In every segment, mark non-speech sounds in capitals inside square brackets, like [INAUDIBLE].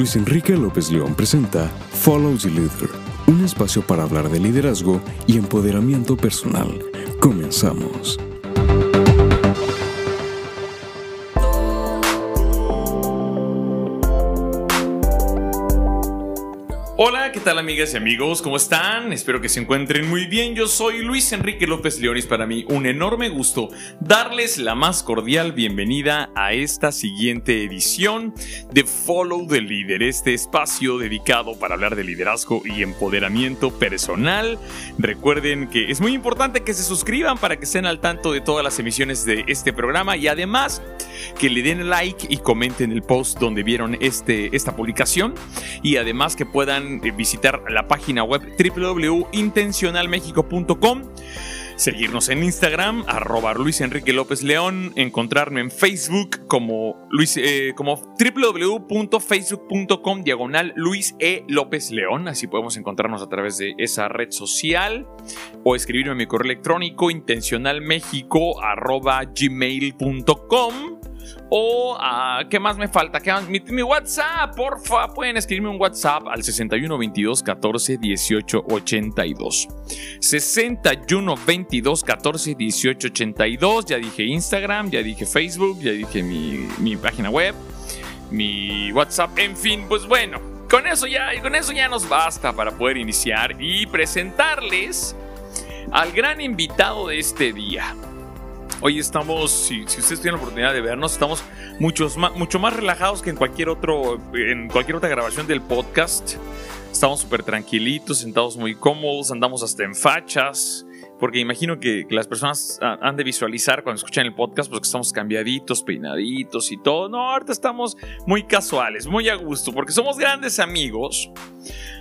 Luis Enrique López León presenta Follow the Leader, un espacio para hablar de liderazgo y empoderamiento personal. Comenzamos. Hola, ¿qué tal amigas y amigos? ¿Cómo están? Espero que se encuentren muy bien. Yo soy Luis Enrique López León y para mí un enorme gusto darles la más cordial bienvenida a esta siguiente edición de Follow the Leader, este espacio dedicado para hablar de liderazgo y empoderamiento personal. Recuerden que es muy importante que se suscriban para que estén al tanto de todas las emisiones de este programa y además que le den like y comenten el post donde vieron este, esta publicación y además que puedan eh, visitar la página web www.intencionalmexico.com seguirnos en Instagram, arroba Luis Enrique López León, encontrarme en Facebook como, Luis, eh, como www.facebook.com diagonal Luis E. López León, así podemos encontrarnos a través de esa red social, o escribirme en mi correo electrónico intencionalmexico arroba gmail.com. O, uh, ¿qué más me falta? ¿Qué más? Mi, WhatsApp, porfa. Pueden escribirme un WhatsApp al 61 22 14 18 82. 61 22 14 18 82. Ya dije Instagram, ya dije Facebook, ya dije mi, mi página web, mi WhatsApp. En fin, pues bueno, con eso ya, con eso ya nos basta para poder iniciar y presentarles al gran invitado de este día. Hoy estamos, si, si ustedes tienen la oportunidad de vernos, estamos muchos más, mucho más relajados que en cualquier, otro, en cualquier otra grabación del podcast. Estamos súper tranquilitos, sentados muy cómodos, andamos hasta en fachas porque imagino que, las personas han de visualizar cuando escuchan el podcast, pues que estamos cambiaditos, peinaditos y todo. No, ahorita estamos muy casuales, muy a gusto, porque somos grandes amigos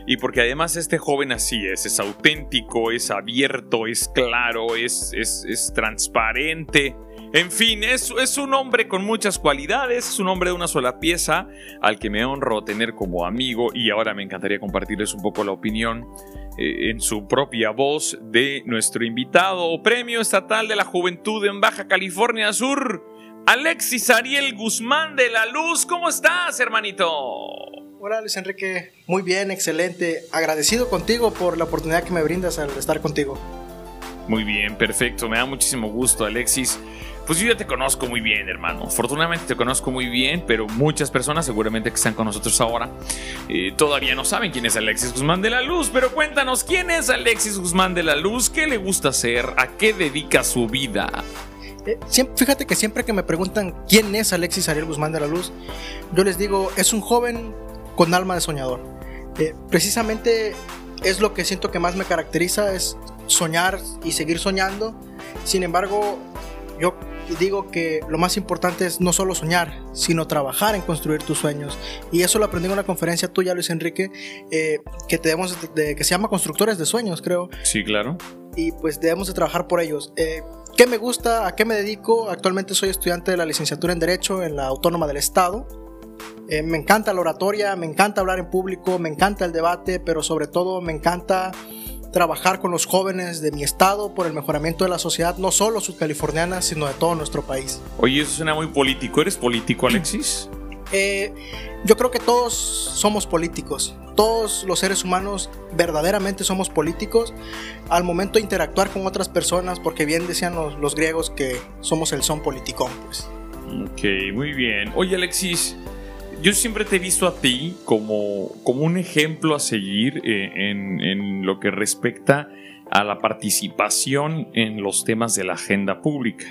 y porque además este joven así es, es auténtico, es abierto, es claro, es, es, es transparente. En fin, es, es, un hombre con muchas cualidades, es un hombre de una sola pieza al que me honro tener como amigo y ahora me encantaría compartirles un poco la opinión eh, en su propia voz de nuestro invitado Premio Estatal de la Juventud en Baja California Sur, Alexis Ariel Guzmán de la Luz. ¿Cómo estás, hermanito? Hola Luis Enrique, muy bien, excelente. Agradecido contigo por la oportunidad que me brindas al estar contigo. Muy bien, perfecto. Me da muchísimo gusto, Alexis. Pues yo ya te conozco muy bien, hermano. Afortunadamente te conozco muy bien, pero muchas personas seguramente que están con nosotros ahora eh, todavía no saben quién es Alexis Guzmán de la Luz. Pero cuéntanos, ¿quién es Alexis Guzmán de la Luz? ¿Qué le gusta hacer? ¿A qué dedica su vida? Eh, fíjate que siempre que me preguntan quién es Alexis Ariel Guzmán de la Luz, yo les digo, es un joven con alma de soñador. Eh, precisamente es lo que siento que más me caracteriza, es soñar y seguir soñando. Sin embargo, yo digo que lo más importante es no solo soñar, sino trabajar en construir tus sueños. Y eso lo aprendí en una conferencia tuya, Luis Enrique, eh, que, debemos de, que se llama Constructores de Sueños, creo. Sí, claro. Y pues debemos de trabajar por ellos. Eh, ¿Qué me gusta? ¿A qué me dedico? Actualmente soy estudiante de la licenciatura en Derecho en la Autónoma del Estado. Eh, me encanta la oratoria, me encanta hablar en público, me encanta el debate, pero sobre todo me encanta trabajar con los jóvenes de mi estado por el mejoramiento de la sociedad, no solo subcaliforniana, sino de todo nuestro país. Oye, eso suena muy político. ¿Eres político, Alexis? Eh, yo creo que todos somos políticos. Todos los seres humanos verdaderamente somos políticos al momento de interactuar con otras personas, porque bien decían los, los griegos que somos el son politicón. Pues. Ok, muy bien. Oye, Alexis, yo siempre te he visto a ti como, como un ejemplo a seguir eh, en, en, lo que respecta a la participación en los temas de la agenda pública.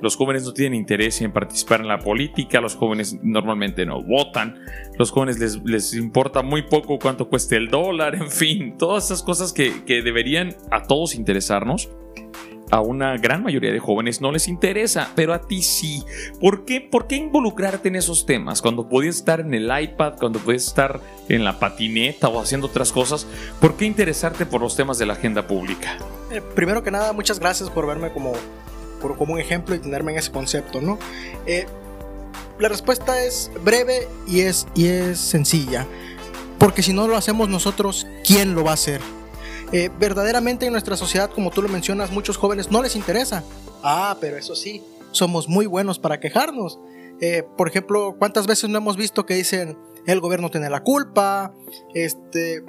Los jóvenes no tienen interés en participar en la política, los jóvenes normalmente no votan, los jóvenes les, les importa muy poco cuánto cueste el dólar, en fin, todas esas cosas que, que deberían a todos interesarnos a una gran mayoría de jóvenes no les interesa, pero a ti sí. ¿Por qué, ¿Por qué involucrarte en esos temas? Cuando puedes estar en el iPad, cuando puedes estar en la patineta o haciendo otras cosas, ¿por qué interesarte por los temas de la agenda pública? Eh, primero que nada, muchas gracias por verme como, como un ejemplo y tenerme en ese concepto, ¿no? Eh, la respuesta es breve y es, y es sencilla. Porque si no lo hacemos nosotros, ¿quién lo va a hacer? Eh, verdaderamente en nuestra sociedad, como tú lo mencionas, muchos jóvenes no les interesa. Ah, pero eso sí, somos muy buenos para quejarnos. Eh, por ejemplo, ¿cuántas veces no hemos visto que dicen, el gobierno tiene la culpa, este,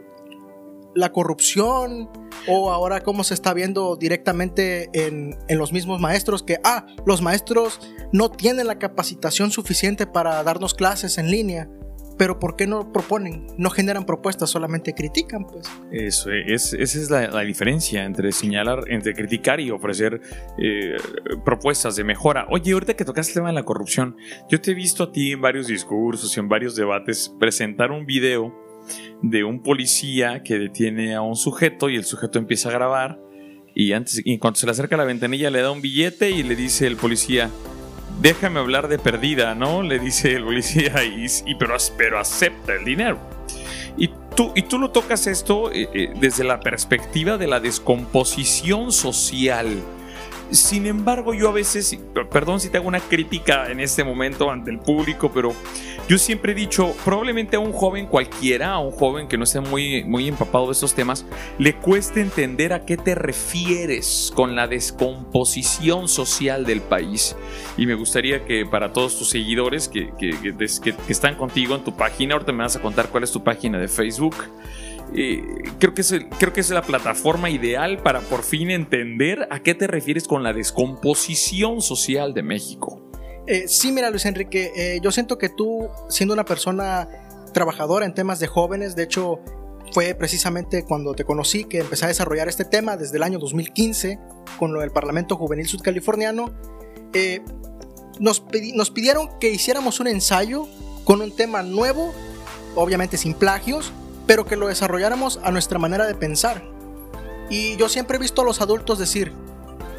la corrupción, o ahora cómo se está viendo directamente en, en, los mismos maestros que, ah, los maestros no tienen la capacitación suficiente para darnos clases en línea pero ¿por qué no proponen? No generan propuestas, solamente critican, pues. Eso es, esa es la, diferencia entre señalar, entre criticar y ofrecer eh, propuestas de mejora. Oye, ahorita que tocas el tema de la corrupción, yo te he visto a ti en varios discursos y en varios debates presentar un video de un policía que detiene a un sujeto y el sujeto empieza a grabar y antes y cuando se le acerca a la ventanilla le da un billete y le dice el policía déjame hablar de perdida, ¿no? Le dice el policía, y, pero, pero acepta el dinero. Y tú, y tú lo tocas esto eh, eh, desde la perspectiva de la descomposición social sin embargo, yo a veces, perdón si te hago una crítica en este momento ante el público, pero yo siempre he dicho, probablemente a un joven cualquiera, a un joven que no esté muy, muy empapado de estos temas, le cueste entender a qué te refieres con la descomposición social del país. Y me gustaría que para todos tus seguidores que, que, que están contigo en tu página, ahorita me vas a contar cuál es tu página de Facebook creo, que es creo que es la plataforma ideal para por fin entender a qué te refieres con la descomposición social de México. Eh, sí, mira Luis Enrique, eh, yo siento que tú, siendo una persona trabajadora en temas de jóvenes, de hecho fue precisamente cuando te conocí que empecé a desarrollar este tema desde el año 2015 con lo del Parlamento Juvenil Sudcaliforniano. Eh, nos, nos pidieron que hiciéramos un ensayo con un tema nuevo, obviamente sin plagios, pero que lo desarrolláramos a nuestra manera de pensar. Y yo siempre he visto a los adultos decir,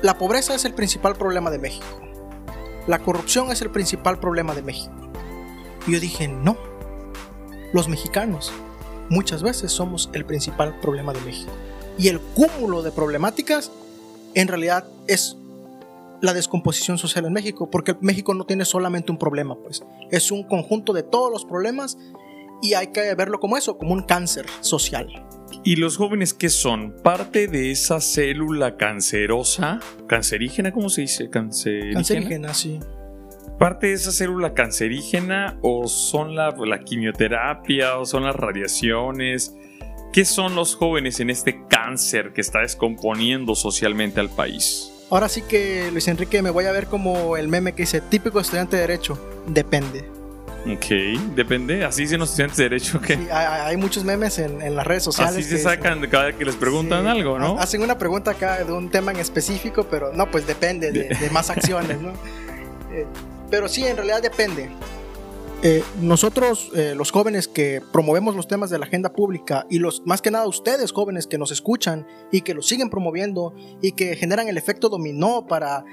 la pobreza es el principal problema de México. La corrupción es el principal problema de México. Y yo dije, no. Los mexicanos muchas veces somos el principal problema de México. Y el cúmulo de problemáticas en realidad es la descomposición social en México, porque México no tiene solamente un problema, pues es un conjunto de todos los problemas y hay que verlo como eso, como un cáncer social. ¿Y los jóvenes qué son? ¿Parte de esa célula cancerosa? ¿Cancerígena? ¿Cómo se dice? Cancerígena, cancerígena sí. ¿Parte de esa célula cancerígena o son la, la quimioterapia o son las radiaciones? ¿Qué son los jóvenes en este cáncer que está descomponiendo socialmente al país? Ahora sí que, Luis Enrique, me voy a ver como el meme que dice, típico estudiante de derecho, depende. Ok, depende. Así dicen los estudiantes de Derecho que. Sí, hay, muchos memes en, las redes sociales. Así se sacan de cada vez que les preguntan algo, ¿no? Hacen una pregunta acá de un tema en específico, pero no, pues depende de, más [LAUGHS] acciones, ¿no? Eh, pero sí, en realidad depende. Eh, nosotros, eh, los jóvenes que promovemos los temas de la agenda pública y los más que nada ustedes jóvenes que nos escuchan y que los siguen promoviendo y que generan el efecto dominó para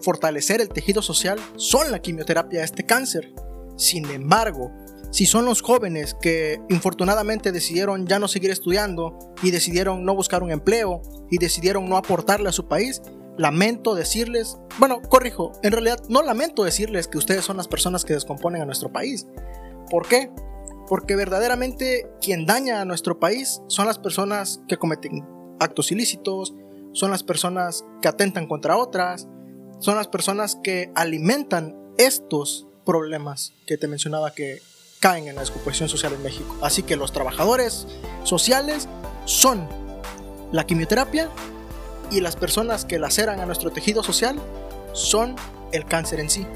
fortalecer el tejido social, son la quimioterapia de este cáncer. Sin embargo, si son los jóvenes que infortunadamente decidieron ya no seguir estudiando y decidieron no buscar un empleo y decidieron no aportarle a su país, lamento decirles, bueno, corrijo, en realidad no lamento decirles que ustedes son las personas que descomponen a nuestro país. ¿Por qué? Porque verdaderamente quien daña a nuestro país son las personas que cometen actos ilícitos, son las personas que atentan contra otras, son las personas que alimentan estos problemas que te mencionaba que caen en la descomposición social en México. Así que los trabajadores sociales son la quimioterapia y las personas que laceran a nuestro tejido social son el cáncer en sí.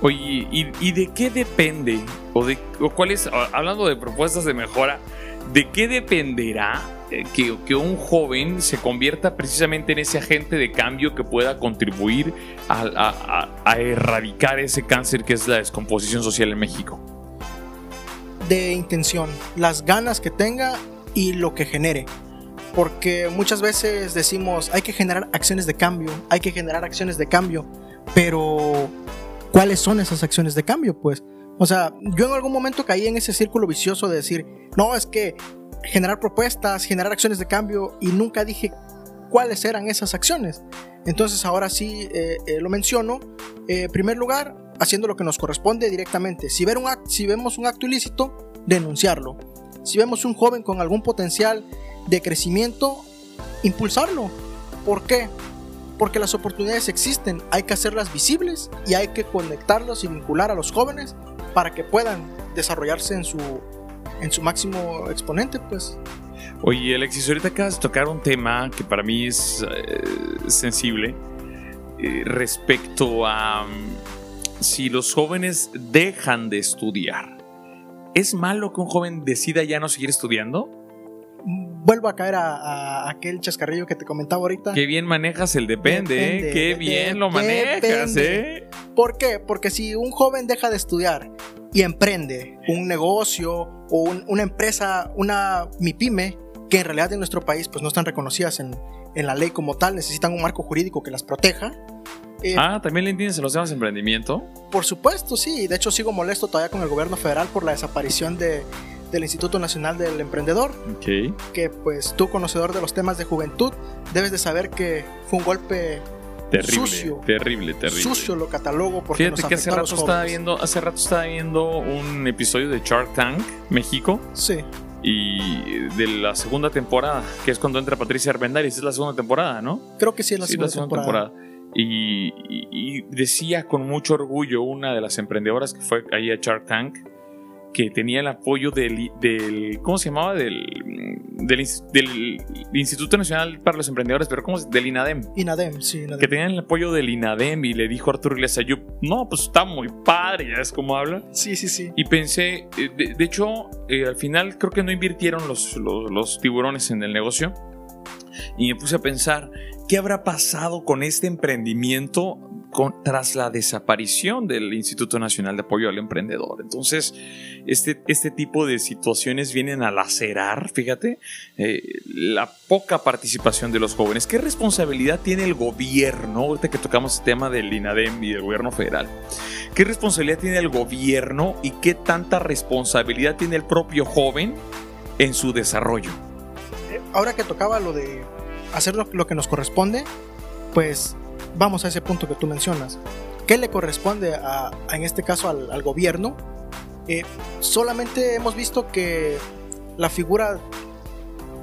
Oye, ¿y, de qué depende? ¿O, de, o cuál hablando de propuestas de mejora, ¿de qué dependerá eh, que, un joven se convierta precisamente en ese agente de cambio que pueda contribuir a, erradicar ese cáncer que es la descomposición social en México? De intención, las ganas que tenga y lo que genere. Porque muchas veces decimos, hay que generar acciones de cambio, hay que generar acciones de cambio, pero ¿cuáles son esas acciones de cambio? Pues, o sea, yo en algún momento caí en ese círculo vicioso de decir, no, es que generar propuestas, generar acciones de cambio y nunca dije cuáles eran esas acciones. Entonces ahora sí eh, eh, lo menciono. Eh, en primer lugar, haciendo lo que nos corresponde directamente. Si, ver un si vemos un acto ilícito, denunciarlo. Si vemos un joven con algún potencial de crecimiento, impulsarlo. ¿Por qué? Porque las oportunidades existen, hay que hacerlas visibles y hay que conectarlos y vincular a los jóvenes para que puedan desarrollarse en su, en su máximo exponente, pues. Oye, Alexis, ahorita acabas de tocar un tema que para mí es eh, sensible eh, respecto a mm, si los jóvenes dejan de estudiar. ¿Es malo que un joven decida ya no seguir estudiando? Vuelvo a caer a, aquel chascarrillo que te comentaba ahorita. Qué bien manejas el depende, ¿eh? Qué bien lo manejas, ¿eh? ¿Por qué? Porque si un joven deja de estudiar y emprende un negocio o una empresa, una MIPYME, que en realidad en nuestro país pues no están reconocidas en, en la ley como tal, necesitan un marco jurídico que las proteja. Eh, ah, ¿también le entiendes en los temas de emprendimiento? Por supuesto, sí. De hecho, sigo molesto todavía con el gobierno federal por la desaparición de, del Instituto Nacional del Emprendedor. Okay. Que pues tú, conocedor de los temas de juventud, debes de saber que fue un golpe terrible, sucio. Terrible, terrible. Sucio lo catalogo porque Fíjate que hace rato, estaba viendo, hace rato estaba viendo un episodio de Shark Tank, México. Sí y de la segunda temporada, que es cuando entra Patricia Arbendáriz, es la segunda temporada, ¿no? Creo que sí es la, segunda, temporada. Y, decía con mucho orgullo una de las emprendedoras que fue ahí a Shark Tank, que tenía el apoyo del, del ¿cómo se llamaba? Del, del, Instituto Nacional para los Emprendedores, pero ¿cómo Del INADEM. INADEM, sí. INADEM. Que tenía el apoyo del INADEM y le dijo a Arturo Iglesias, yo, no, pues está muy padre, ya es como habla. Sí, sí, sí. Y pensé, eh, de, hecho, eh, al final creo que no invirtieron los, los, los tiburones en el negocio. Y me puse a pensar, ¿qué habrá pasado con este emprendimiento tras la desaparición del Instituto Nacional de Apoyo al Emprendedor. Entonces, este, este tipo de situaciones vienen a lacerar, fíjate, eh, la poca participación de los jóvenes. ¿Qué responsabilidad tiene el gobierno? Ahorita que tocamos el tema del INADEM y del gobierno federal. ¿Qué responsabilidad tiene el gobierno y qué tanta responsabilidad tiene el propio joven en su desarrollo? Ahora que tocaba lo de hacer lo que nos corresponde, pues vamos a ese punto que tú mencionas. ¿Qué le corresponde a, en este caso al, gobierno? Eh, solamente hemos visto que la figura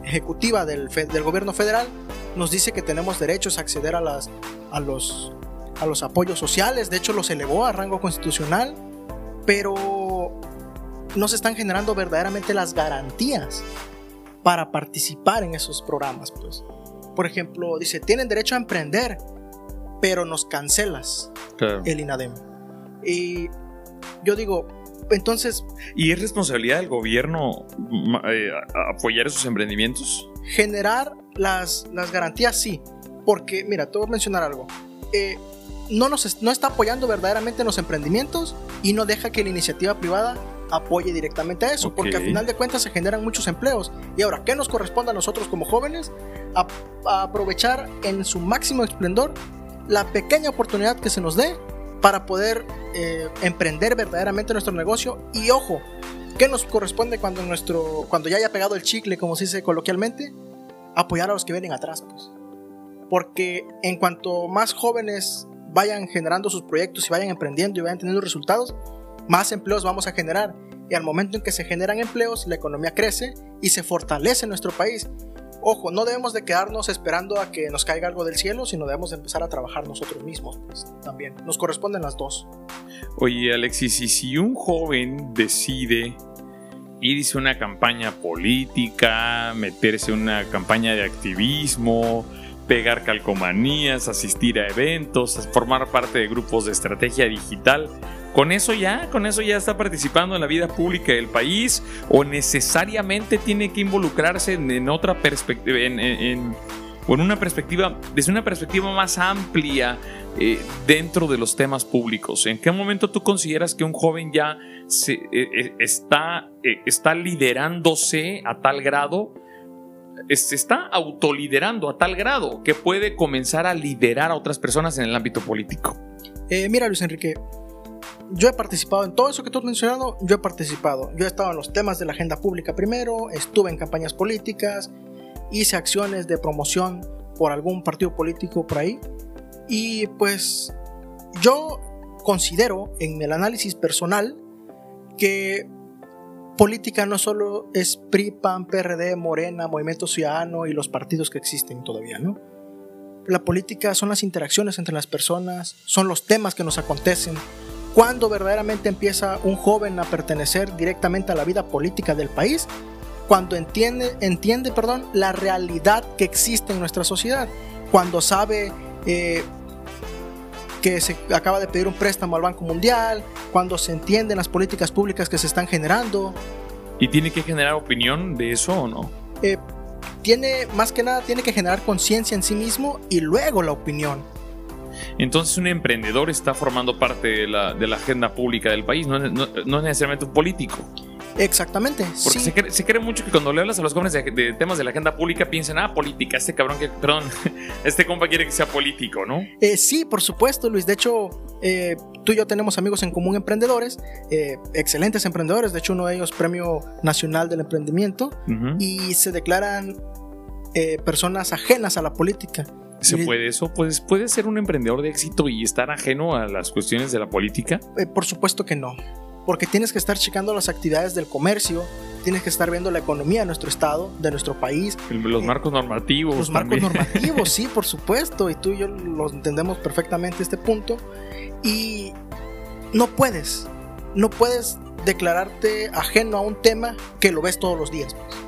ejecutiva del, gobierno federal nos dice que tenemos derechos a acceder a, las, los, a los apoyos sociales, de hecho los elevó a rango constitucional, pero no se están generando verdaderamente las garantías para participar en esos programas. Pues. Por ejemplo, dice, tienen derecho a emprender, pero nos cancelas el INADEM. Y yo digo, entonces... ¿Y es responsabilidad del gobierno eh, apoyar esos emprendimientos? Generar las, las garantías, sí. Porque, mira, te voy a mencionar algo. Eh, no, nos, no está apoyando verdaderamente los emprendimientos y no deja que la iniciativa privada apoye directamente a eso, porque al final de cuentas se generan muchos empleos. Y ahora, ¿qué nos corresponde a nosotros como jóvenes? a aprovechar en su máximo esplendor la pequeña oportunidad que se nos dé para poder eh, emprender verdaderamente nuestro negocio. Y ojo, ¿qué nos corresponde cuando, nuestro, cuando ya haya pegado el chicle, como se dice coloquialmente? Apoyar a los que vienen atrás. Pues. Porque en cuanto más jóvenes vayan generando sus proyectos y vayan emprendiendo y vayan teniendo resultados, más empleos vamos a generar. Y al momento en que se generan empleos, la economía crece y se fortalece nuestro país. Ojo, no debemos de quedarnos esperando a que nos caiga algo del cielo, sino debemos de empezar a trabajar nosotros mismos, pues, también. Nos corresponden las dos. Oye, Alexis, y si un joven decide irse a una campaña política, meterse en una campaña de activismo, pegar calcomanías, asistir a eventos, formar parte de grupos de estrategia digital, con eso ya, con eso ya está participando en la vida pública del país o necesariamente tiene que involucrarse en, otra perspectiva, en, una perspectiva, desde una perspectiva más amplia eh, dentro de los temas públicos. ¿En qué momento tú consideras que un joven ya eh, eh, está, está liderándose a tal grado? se está autoliderando a tal grado que puede comenzar a liderar a otras personas en el ámbito político. mira, Luis Enrique, yo he participado en todo eso que tú has mencionado, yo he participado. Yo he estado en los temas de la agenda pública primero, estuve en campañas políticas, hice acciones de promoción por algún partido político por ahí. Y pues yo considero en el análisis personal que política no solo es PRI, PAN, PRD, Morena, Movimiento Ciudadano y los partidos que existen todavía, ¿no? La política son las interacciones entre las personas, son los temas que nos acontecen, cuando verdaderamente empieza un joven a pertenecer directamente a la vida política del país, cuando entiende, entiende perdón, la realidad que existe en nuestra sociedad, cuando sabe eh, que se acaba de pedir un préstamo al Banco Mundial, cuando se entienden las políticas públicas que se están generando. ¿Y tiene que generar opinión de eso o no? Eh, tiene, más que nada, tiene que generar conciencia en sí mismo y luego la opinión. Entonces un emprendedor está formando parte de la, de la agenda pública del país, no, no, no es necesariamente un político. Exactamente. Porque se, cree, se, cree, mucho que cuando le hablas a los jóvenes de, de, temas de la agenda pública piensan, ah, política, este cabrón que, perdón, [LAUGHS] este compa quiere que sea político, ¿no? Eh, sí, por supuesto, Luis. De hecho, eh, tú y yo tenemos amigos en común emprendedores, eh, excelentes emprendedores. De hecho, uno de ellos Premio Nacional del Emprendimiento uh -huh. y se declaran eh, personas ajenas a la política. ¿Se puede eso? ¿Puedes, ¿Puede ser un emprendedor de éxito y estar ajeno a las cuestiones de la política? Eh, por supuesto que no porque tienes que estar checando las actividades del comercio, tienes que estar viendo la economía de nuestro estado, de nuestro país. Los marcos normativos. Los marcos normativos, [LAUGHS] sí, por supuesto, y tú y yo los entendemos perfectamente este punto. Y no puedes, no puedes declararte ajeno a un tema que lo ves todos los días. Pues.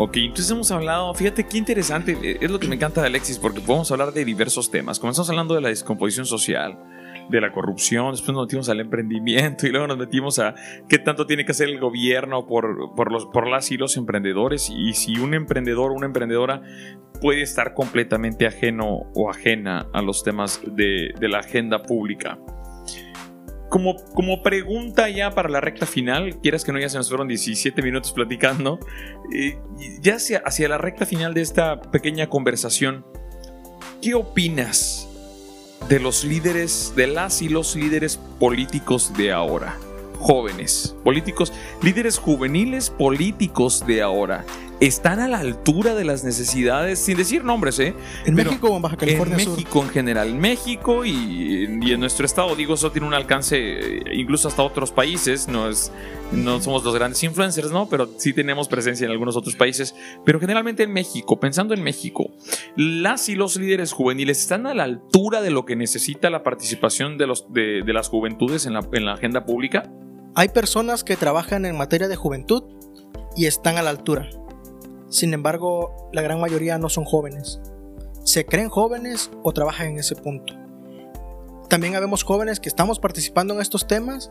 Ok, entonces hemos hablado, fíjate qué interesante, es lo que me encanta de Alexis, porque podemos hablar de diversos temas. Comenzamos hablando de la descomposición social, de la corrupción, después nos metimos al emprendimiento [LAUGHS] y luego nos metimos a qué tanto tiene que hacer el gobierno por, por, los, por las y los emprendedores y si un emprendedor o una emprendedora puede estar completamente ajeno o ajena a los temas de, de la agenda pública. Como, como, pregunta ya para la recta final, quieras que no, ya se nos fueron 17 minutos platicando, eh, ya hacia, hacia la recta final de esta pequeña conversación, ¿qué opinas de los líderes, de las y los líderes políticos de ahora. Jóvenes, políticos, líderes juveniles políticos de ahora. ¿Están a la altura de las necesidades? Sin decir nombres, ¿eh? ¿En Pero México o en Baja California En México Sur? en general. En México y, y, en nuestro estado, digo, eso tiene un alcance incluso hasta otros países. No, es, no somos los grandes influencers, ¿no? Pero sí tenemos presencia en algunos otros países. Pero generalmente en México, pensando en México, las y los líderes juveniles están a la altura de lo que necesita la participación de, los, de, de las juventudes en la, en la agenda pública. Hay personas que trabajan en materia de juventud y están a la altura. Sin embargo, la gran mayoría no son jóvenes. Se creen jóvenes o trabajan en ese punto. También habemos jóvenes que estamos participando en estos temas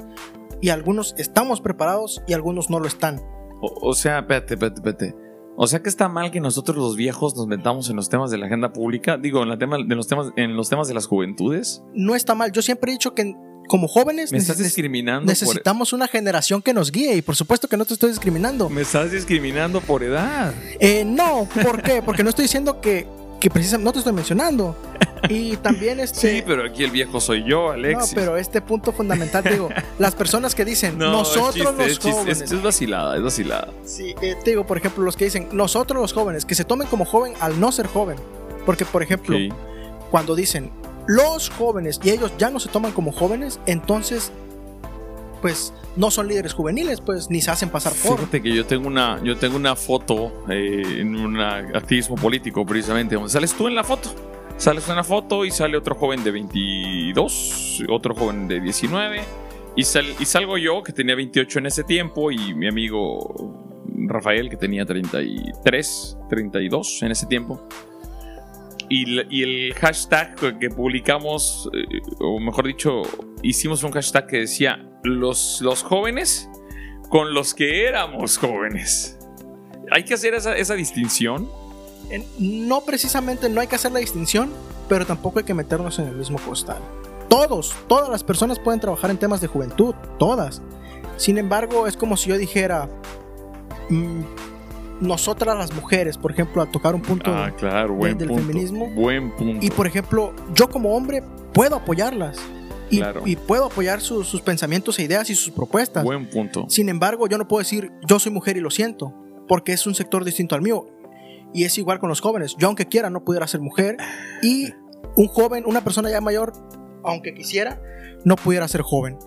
y algunos estamos preparados y algunos no lo están. O, o sea, espérate, espérate, espérate. O sea que está mal que nosotros los viejos nos metamos en los temas de la agenda pública, digo, en, la tema, de los temas, en los temas de las juventudes. No está mal. Yo siempre he dicho que como jóvenes me estás discriminando necesitamos por... una generación que nos guíe y por supuesto que no te estoy discriminando. Me estás discriminando por edad. Eh, no ¿por qué? porque no estoy diciendo que, que precisamente no te estoy mencionando. Y también este sí pero aquí el viejo soy yo Alexis. No pero este punto fundamental digo [LAUGHS] las personas que dicen no, nosotros chiste, los es jóvenes es, es, vacilada es vacilada. Sí eh, te digo por ejemplo los que dicen nosotros los jóvenes que se tomen como joven al no ser joven. Porque por ejemplo cuando dicen los jóvenes y ellos ya no se toman como jóvenes, entonces pues no son líderes juveniles, pues ni se hacen pasar por. Fíjate que yo tengo una, yo tengo una foto eh, en un activismo político precisamente, donde sales tú en la foto. Sales en la foto y sale otro joven de 22, otro joven de 19 y, y salgo yo que tenía 28 en ese tiempo y mi amigo Rafael que tenía 33, 32 en ese tiempo. Y, el hashtag que publicamos, eh, o mejor dicho, hicimos un hashtag que decía los, los jóvenes con los que éramos jóvenes. ¿Hay que hacer esa, esa distinción? No precisamente no hay que hacer la distinción, pero tampoco hay que meternos en el mismo costal. Todos, todas las personas pueden trabajar en temas de juventud, todas. Sin embargo, es como si yo dijera, mmm, nosotras las mujeres, por ejemplo, a tocar un punto ah, claro, buen de, del punto, feminismo. Buen punto. Y por ejemplo, yo como hombre puedo apoyarlas. Y, Claro. y puedo apoyar su- sus pensamientos e ideas y sus propuestas. Buen punto. Sin embargo, yo no puedo decir yo soy mujer y lo siento, porque es un sector distinto al mío. Y es igual con los jóvenes. Yo aunque quiera no pudiera ser mujer y un joven, una persona ya mayor, aunque quisiera, no pudiera ser joven.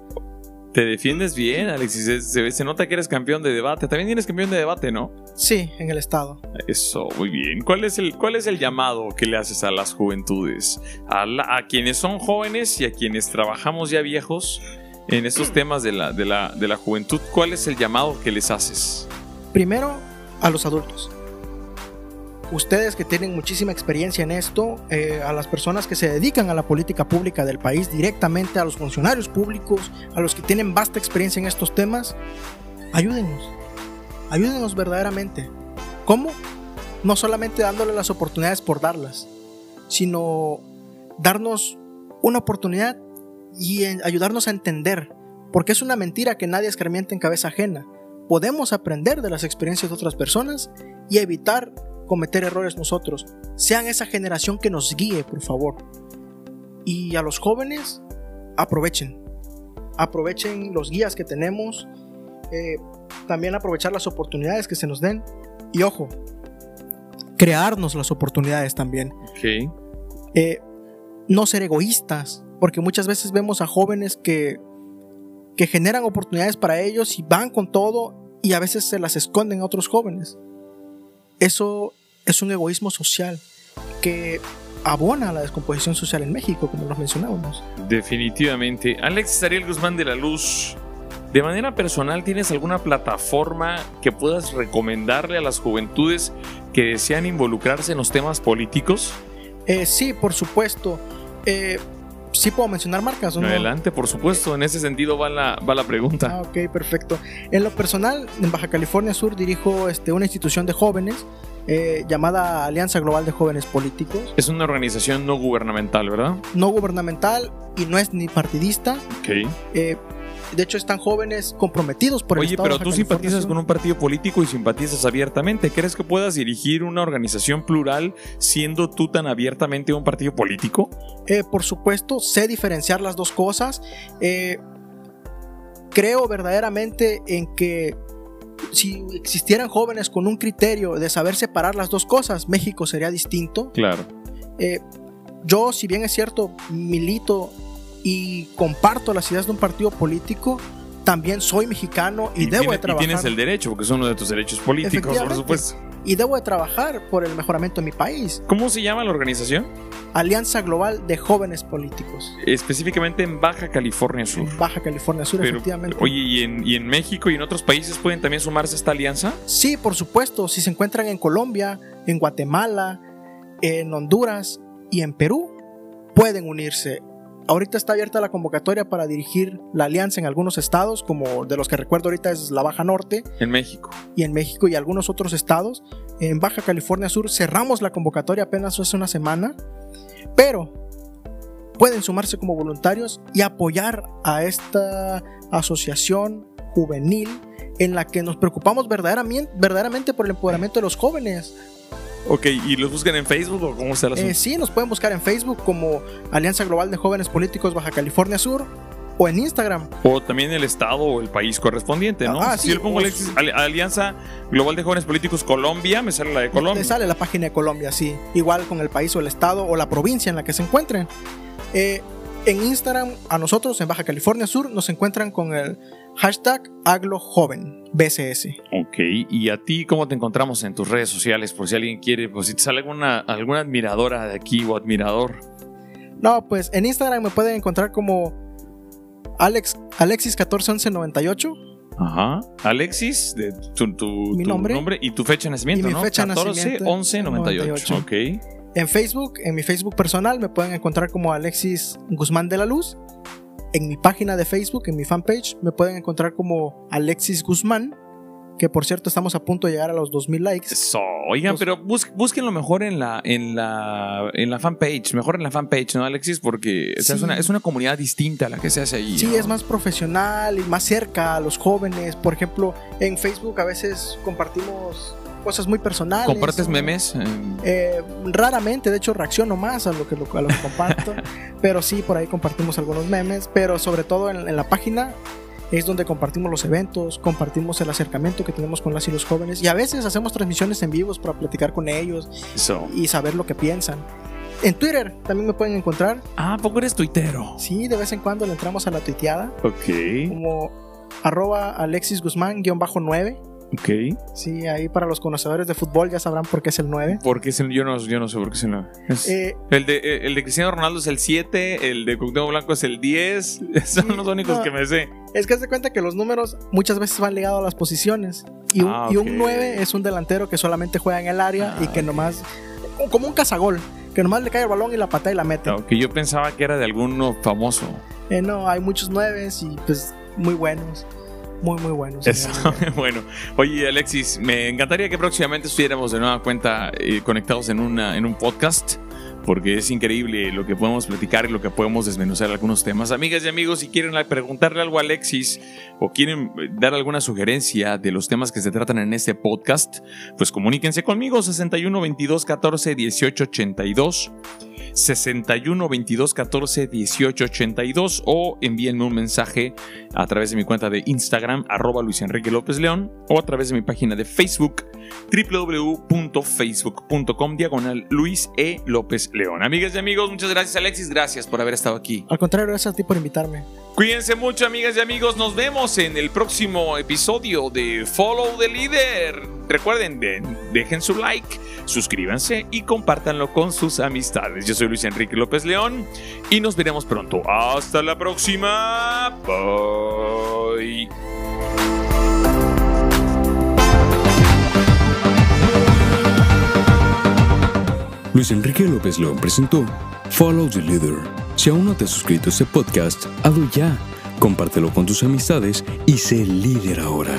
Te defiendes bien, Alexis. Se, nota que eres campeón de debate. También tienes campeón de debate, ¿no? Sí, en el estado. Eso, muy bien. ¿Cuál es el, cuál es el llamado que le haces a las juventudes? A, la- a quienes son jóvenes y a quienes trabajamos ya viejos en estos temas de la, de, la, de la juventud, ¿cuál es el llamado que les haces? Primero, a los adultos. Ustedes que tienen muchísima experiencia en esto, eh, a las personas que se dedican a la política pública del país directamente, a los funcionarios públicos, a los que tienen vasta experiencia en estos temas, ayúdenos. Ayúdenos verdaderamente. ¿Cómo? No solamente dándole las oportunidades por darlas, sino darnos una oportunidad y ayudarnos a entender, porque es una mentira que nadie escarmienta en cabeza ajena. Podemos aprender de las experiencias de otras personas y evitar cometer errores nosotros. Sean esa generación que nos guíe, por favor. Y a los jóvenes, aprovechen. Aprovechen los guías que tenemos. Eh, también aprovechar las oportunidades que se nos den. Y ojo, crearnos las oportunidades también. Eh, no ser egoístas, porque muchas veces vemos a jóvenes que, que generan oportunidades para ellos y van con todo y a veces se las esconden a otros jóvenes. Eso es un egoísmo social que abona a la descomposición social en México, como nos mencionábamos. Definitivamente. Alex Ariel Guzmán de la Luz, de manera personal, ¿tienes alguna plataforma que puedas recomendarle a las juventudes que desean involucrarse en los temas políticos? Eh, sí, por supuesto. Eh, sí puedo mencionar marcas, ¿o no? Adelante, por supuesto. En ese sentido va la, va la pregunta. Ah, ok, perfecto. En lo personal, en Baja California Sur dirijo este, una institución de jóvenes eh, llamada Alianza Global de Jóvenes Políticos. Es una organización no gubernamental, ¿verdad? No gubernamental y no es ni partidista. Ok. Eh, de hecho, están jóvenes comprometidos por el Oye, pero tú simpatizas con un partido político y simpatizas abiertamente. ¿Crees que puedas dirigir una organización plural siendo tú tan abiertamente un partido político? Eh, por supuesto, sé diferenciar las dos cosas. creo verdaderamente en que si existieran jóvenes con un criterio de saber separar las dos cosas, México sería distinto. Claro. Eh, yo, si bien es cierto, milito y comparto las ideas de un partido político, también soy mexicano y, debo de trabajar. Y tienes el derecho, porque es uno de tus derechos políticos, por supuesto. Y debo de trabajar por el mejoramiento de mi país. ¿Cómo se llama la organización? Alianza Global de Jóvenes Políticos. Específicamente en Baja California Sur. Baja California Sur, efectivamente. Oye, ¿y en, ¿y en, México y en otros países pueden también sumarse a esta alianza? Sí, por supuesto. Si se encuentran en Colombia, en Guatemala, en Honduras y en Perú, pueden unirse. Ahorita está abierta la convocatoria para dirigir la alianza en algunos estados, como de los que recuerdo ahorita es la Baja Norte. En México. Y en México y algunos otros estados. En Baja California Sur cerramos la convocatoria apenas hace una semana. Pero pueden sumarse como voluntarios y apoyar a esta asociación juvenil en la que nos preocupamos verdaderamente, verdaderamente por el empoderamiento de los jóvenes. Ok, ¿y los buscan en Facebook o cómo está la eh, Sí, nos pueden buscar en Facebook como Alianza Global de Jóvenes Políticos Baja California Sur o en Instagram. O también el estado o el país correspondiente, ¿no? Ah, si sí, yo pongo Alianza Global de Jóvenes Políticos Colombia, me sale la de Colombia. Me sale la página de Colombia, sí. Igual con el país o el estado o la provincia en la que se encuentren. Eh, en Instagram, a nosotros en Baja California Sur, nos encuentran con el hashtag AgloJoven, BCS. Ok, ¿y a ti cómo te encontramos en tus redes sociales? Por si alguien quiere, pues si te sale alguna, alguna admiradora de aquí o admirador. No, pues en Instagram me pueden encontrar como Alex, Alexis 141198. Ajá. Alexis, de tu, nombre? y tu fecha de nacimiento, y mi Fecha 14 11 98. Ok. En Facebook, en mi Facebook personal, me pueden encontrar como Alexis Guzmán de la Luz. En mi página de Facebook, en mi fanpage, me pueden encontrar como Alexis Guzmán que por cierto estamos a punto de llegar a los 2000 likes. Eso, oigan, pero búsquenlo mejor en la, en la, en la fanpage, mejor en la fanpage, ¿no, Alexis? Porque es, una, es una comunidad distinta a la que se hace ahí. Sí, es más profesional y más cerca a los jóvenes. Por ejemplo, en Facebook a veces compartimos cosas muy personales. ¿Compartes memes? Eh, raramente, de hecho reacciono más a lo que, lo, comparto, [LAUGHS] pero sí, por ahí compartimos algunos memes, pero sobre todo en la página es donde compartimos los eventos, compartimos el acercamiento que tenemos con las y los jóvenes y a veces hacemos transmisiones en vivos para platicar con ellos y saber lo que piensan. En Twitter también me pueden encontrar. Ah, poco eres tuitero? Sí, de vez en cuando le entramos a la tuiteada. Ok. Como arroba Alexis Guzmán-9. Ok. Sí, ahí para los conocedores de fútbol ya sabrán por qué es el 9. Porque es el, yo, no, yo no sé por qué es el 9. Es- Eh, el, de, eh, el de Cristiano Ronaldo es el 7, el de Cuauhtémoc Blanco es el 10. [LAUGHS] Son los únicos no. que me sé. es que haz de cuenta que los números muchas veces van ligados a las posiciones. Y un, Ah, y un 9 es un delantero que solamente juega en el área Ah, y que ok. nomás. Como un cazagol, que nomás le cae el balón y la patea y la mete. Que yo pensaba que era de alguno famoso. Eh, no, hay muchos 9 y pues muy buenos. Muy, muy buenos. Eso, [LAUGHS] bueno. Oye, Alexis, me encantaría que próximamente estuviéramos de nueva cuenta eh, conectados en, una, en un podcast. Porque es increíble lo que podemos platicar y lo que podemos desmenuzar algunos temas. Amigas y amigos, si quieren preguntarle algo a Alexis o quieren eh, dar alguna sugerencia de los temas que se tratan en este podcast, pues comuníquense conmigo 61 22 14 18 82. 61 22 14 18 82 o envíenme un mensaje a través de mi cuenta de Instagram arroba Luis Enrique López León o a través de mi página de Facebook www.facebook.com diagonal Luis E. López León. Amigas y amigos, muchas gracias Alexis, gracias por haber estado aquí. Al contrario, gracias a ti por invitarme. Cuídense mucho amigas y amigos, nos vemos en el próximo episodio de Follow the Leader. Recuerden, de- dejen su like, suscríbanse y compártanlo con sus amistades. Yo soy Luis Enrique López León y nos veremos pronto. Hasta la próxima. Bye. Luis Enrique López León presentó Follow the Leader. Si aún no te has suscrito a este podcast, hazlo ya. Compártelo con tus amistades y sé líder ahora.